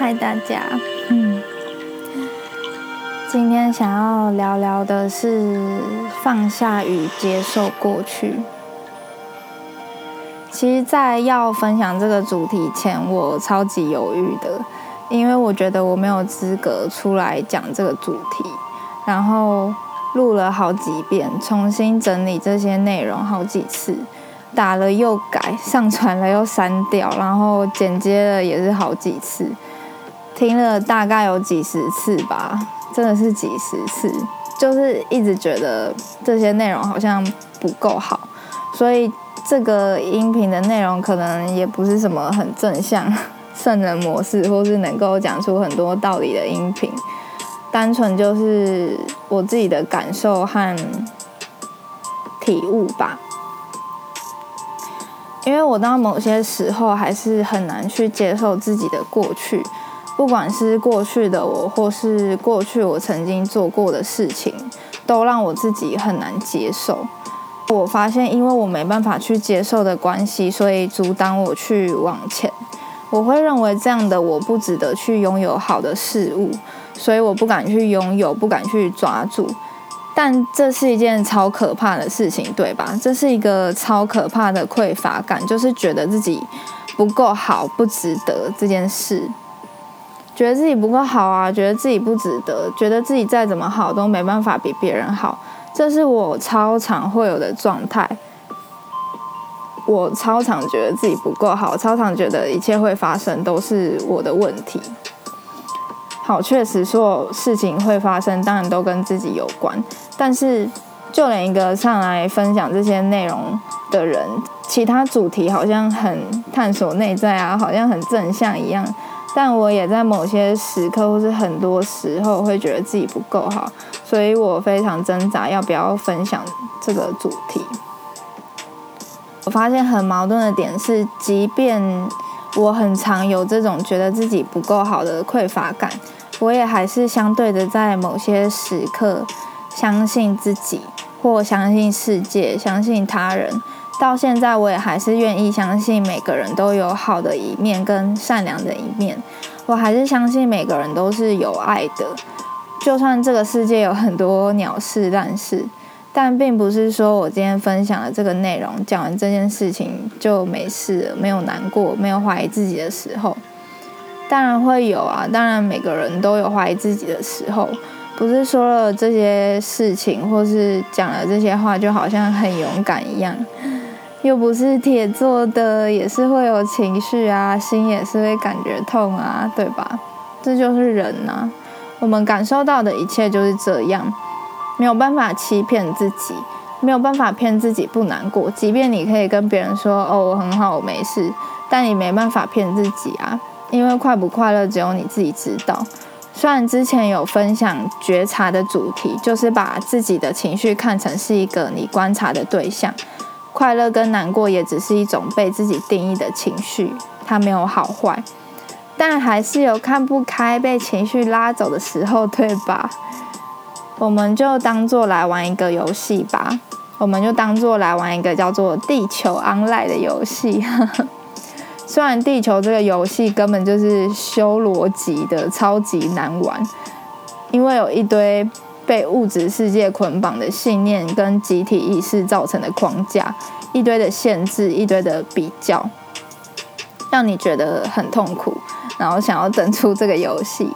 嗨，大家。嗯，今天想要聊聊的是放下与接受过去。其实，在要分享这个主题前，我超级犹豫的，因为我觉得我没有资格出来讲这个主题。然后录了好几遍，重新整理这些内容好几次，打了又改，上传了又删掉，然后剪接了也是好几次。听了大概有几十次吧，真的是几十次，就是一直觉得这些内容好像不够好，所以这个音频的内容可能也不是什么很正向、圣人模式，或是能够讲出很多道理的音频，单纯就是我自己的感受和体悟吧。因为我到某些时候还是很难去接受自己的过去。不管是过去的我，或是过去我曾经做过的事情，都让我自己很难接受。我发现，因为我没办法去接受的关系，所以阻挡我去往前。我会认为这样的我不值得去拥有好的事物，所以我不敢去拥有，不敢去抓住。但这是一件超可怕的事情，对吧？这是一个超可怕的匮乏感，就是觉得自己不够好，不值得这件事。觉得自己不够好啊，觉得自己不值得，觉得自己再怎么好都没办法比别人好，这是我超常会有的状态。我超常觉得自己不够好，超常觉得一切会发生都是我的问题。好，确实所有事情会发生，当然都跟自己有关。但是就连一个上来分享这些内容的人，其他主题好像很探索内在啊，好像很正向一样。但我也在某些时刻，或是很多时候，会觉得自己不够好，所以我非常挣扎要不要分享这个主题。我发现很矛盾的点是，即便我很常有这种觉得自己不够好的匮乏感，我也还是相对的在某些时刻相信自己，或相信世界，相信他人。到现在，我也还是愿意相信每个人都有好的一面跟善良的一面。我还是相信每个人都是有爱的，就算这个世界有很多鸟事烂事，但并不是说我今天分享的这个内容，讲完这件事情就没事了，没有难过，没有怀疑自己的时候。当然会有啊，当然每个人都有怀疑自己的时候。不是说了这些事情，或是讲了这些话，就好像很勇敢一样。又不是铁做的，也是会有情绪啊，心也是会感觉痛啊，对吧？这就是人呐，我们感受到的一切就是这样，没有办法欺骗自己，没有办法骗自己不难过。即便你可以跟别人说“哦，我很好，我没事”，但你没办法骗自己啊，因为快不快乐只有你自己知道。虽然之前有分享觉察的主题，就是把自己的情绪看成是一个你观察的对象。快乐跟难过也只是一种被自己定义的情绪，它没有好坏，但还是有看不开、被情绪拉走的时候，对吧？我们就当做来玩一个游戏吧，我们就当做来玩一个叫做《地球 online》的游戏。虽然地球这个游戏根本就是修逻辑的，超级难玩，因为有一堆。被物质世界捆绑的信念跟集体意识造成的框架，一堆的限制，一堆的比较，让你觉得很痛苦，然后想要登出这个游戏。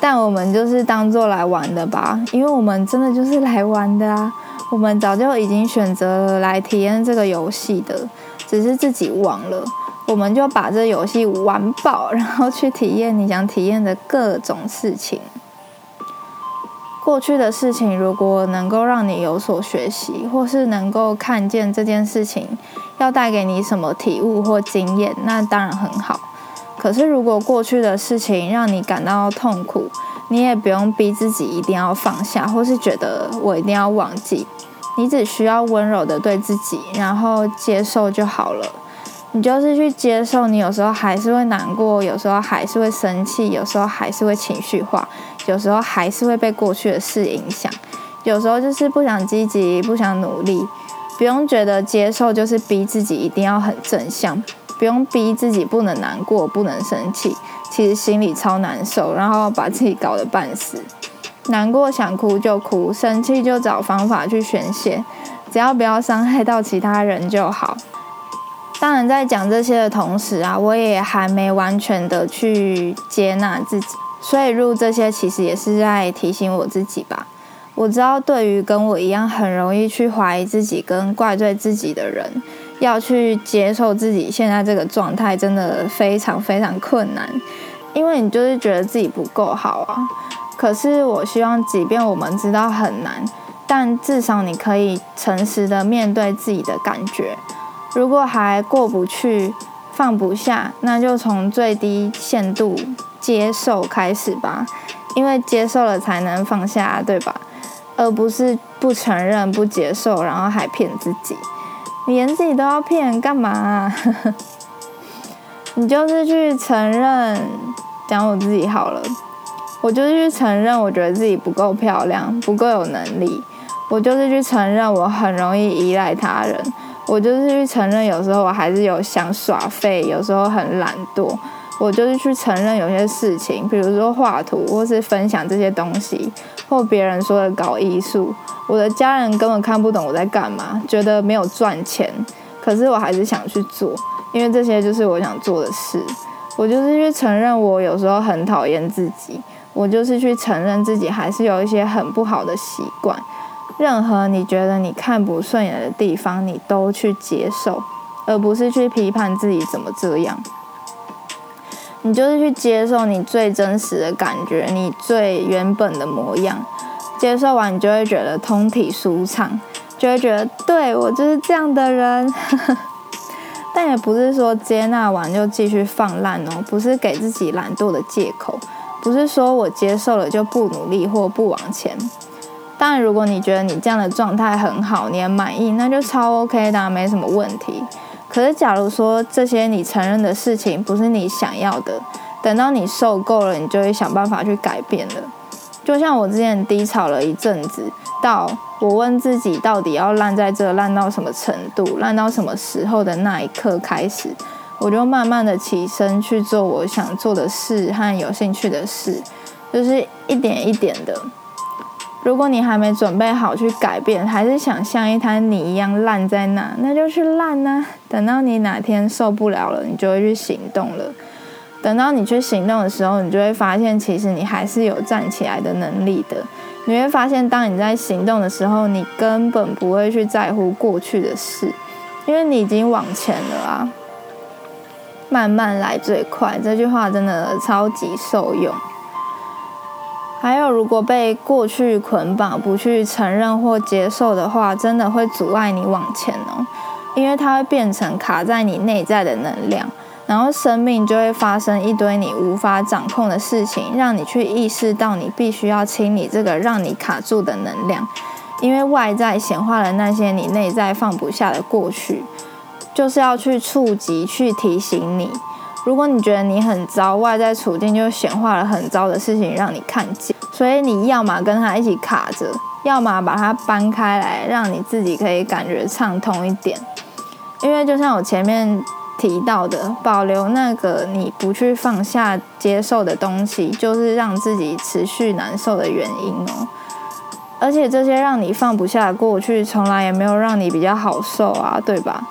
但我们就是当做来玩的吧，因为我们真的就是来玩的啊！我们早就已经选择了来体验这个游戏的，只是自己忘了。我们就把这游戏玩爆，然后去体验你想体验的各种事情。过去的事情，如果能够让你有所学习，或是能够看见这件事情要带给你什么体悟或经验，那当然很好。可是，如果过去的事情让你感到痛苦，你也不用逼自己一定要放下，或是觉得我一定要忘记。你只需要温柔的对自己，然后接受就好了。你就是去接受，你有时候还是会难过，有时候还是会生气，有时候还是会情绪化，有时候还是会被过去的事影响，有时候就是不想积极，不想努力。不用觉得接受就是逼自己一定要很正向，不用逼自己不能难过、不能生气，其实心里超难受，然后把自己搞得半死。难过想哭就哭，生气就找方法去宣泄，只要不要伤害到其他人就好。当然，在讲这些的同时啊，我也还没完全的去接纳自己，所以录这些其实也是在提醒我自己吧。我知道，对于跟我一样很容易去怀疑自己跟怪罪自己的人，要去接受自己现在这个状态，真的非常非常困难，因为你就是觉得自己不够好啊。可是，我希望，即便我们知道很难，但至少你可以诚实的面对自己的感觉。如果还过不去、放不下，那就从最低限度接受开始吧，因为接受了才能放下，对吧？而不是不承认、不接受，然后还骗自己。你连自己都要骗，干嘛？你就是去承认，讲我自己好了。我就是去承认，我觉得自己不够漂亮，不够有能力。我就是去承认，我很容易依赖他人。我就是去承认，有时候我还是有想耍废，有时候很懒惰。我就是去承认有些事情，比如说画图，或是分享这些东西，或别人说的搞艺术，我的家人根本看不懂我在干嘛，觉得没有赚钱。可是我还是想去做，因为这些就是我想做的事。我就是去承认，我有时候很讨厌自己。我就是去承认自己还是有一些很不好的习惯，任何你觉得你看不顺眼的地方，你都去接受，而不是去批判自己怎么这样。你就是去接受你最真实的感觉，你最原本的模样。接受完，你就会觉得通体舒畅，就会觉得对我就是这样的人。但也不是说接纳完就继续放烂哦，不是给自己懒惰的借口。不是说我接受了就不努力或不往前。当然，如果你觉得你这样的状态很好，你很满意，那就超 OK 的，没什么问题。可是，假如说这些你承认的事情不是你想要的，等到你受够了，你就会想办法去改变了。就像我之前低潮了一阵子，到我问自己到底要烂在这烂到什么程度，烂到什么时候的那一刻开始。我就慢慢的起身去做我想做的事和有兴趣的事，就是一点一点的。如果你还没准备好去改变，还是想像一滩泥一样烂在那，那就去烂呐。等到你哪天受不了了，你就会去行动了。等到你去行动的时候，你就会发现，其实你还是有站起来的能力的。你会发现，当你在行动的时候，你根本不会去在乎过去的事，因为你已经往前了啊。慢慢来最快，这句话真的超级受用。还有，如果被过去捆绑，不去承认或接受的话，真的会阻碍你往前哦。因为它会变成卡在你内在的能量，然后生命就会发生一堆你无法掌控的事情，让你去意识到你必须要清理这个让你卡住的能量。因为外在显化了那些你内在放不下的过去。就是要去触及、去提醒你。如果你觉得你很糟，外在处境就显化了很糟的事情让你看见，所以你要么跟他一起卡着，要么把它搬开来，让你自己可以感觉畅通一点。因为就像我前面提到的，保留那个你不去放下、接受的东西，就是让自己持续难受的原因哦。而且这些让你放不下过去，从来也没有让你比较好受啊，对吧？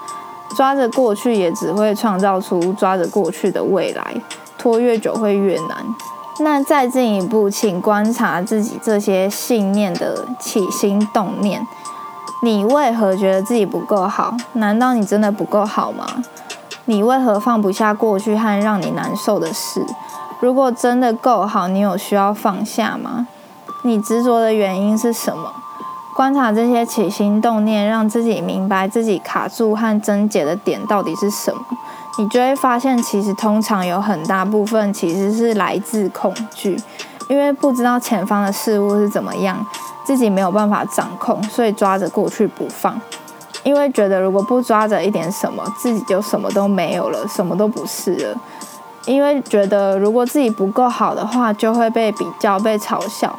抓着过去，也只会创造出抓着过去的未来，拖越久会越难。那再进一步，请观察自己这些信念的起心动念。你为何觉得自己不够好？难道你真的不够好吗？你为何放不下过去和让你难受的事？如果真的够好，你有需要放下吗？你执着的原因是什么？观察这些起心动念，让自己明白自己卡住和症结的点到底是什么，你就会发现，其实通常有很大部分其实是来自恐惧，因为不知道前方的事物是怎么样，自己没有办法掌控，所以抓着过去不放，因为觉得如果不抓着一点什么，自己就什么都没有了，什么都不是了，因为觉得如果自己不够好的话，就会被比较、被嘲笑。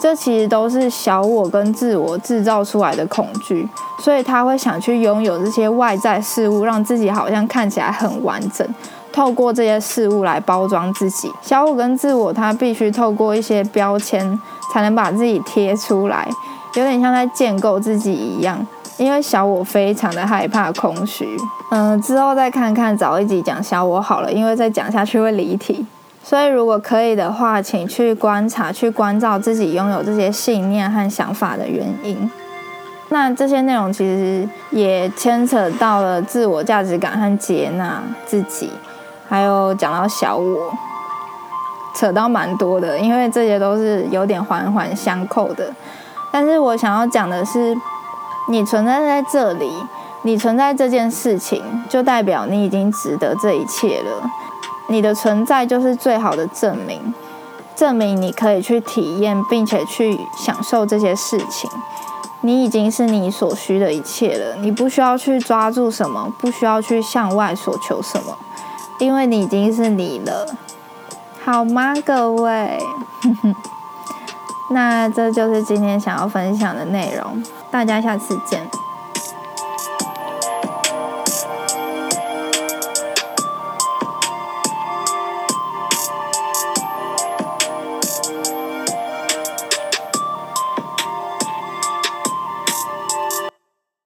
这其实都是小我跟自我制造出来的恐惧，所以他会想去拥有这些外在事物，让自己好像看起来很完整。透过这些事物来包装自己，小我跟自我，他必须透过一些标签才能把自己贴出来，有点像在建构自己一样。因为小我非常的害怕空虚，嗯，之后再看看找一集讲小我好了，因为再讲下去会离题。所以如果可以的话，请去观察、去关照自己拥有这些信念和想法的原因。那这些内容其实也牵扯到了自我价值感和接纳自己。还有讲到小我，扯到蛮多的，因为这些都是有点环环相扣的。但是我想要讲的是，你存在在这里，你存在这件事情，就代表你已经值得这一切了。你的存在就是最好的证明，证明你可以去体验并且去享受这些事情。你已经是你所需的一切了，你不需要去抓住什么，不需要去向外索求什么。因为你已经是你了，好吗，各位？那这就是今天想要分享的内容，大家下次见。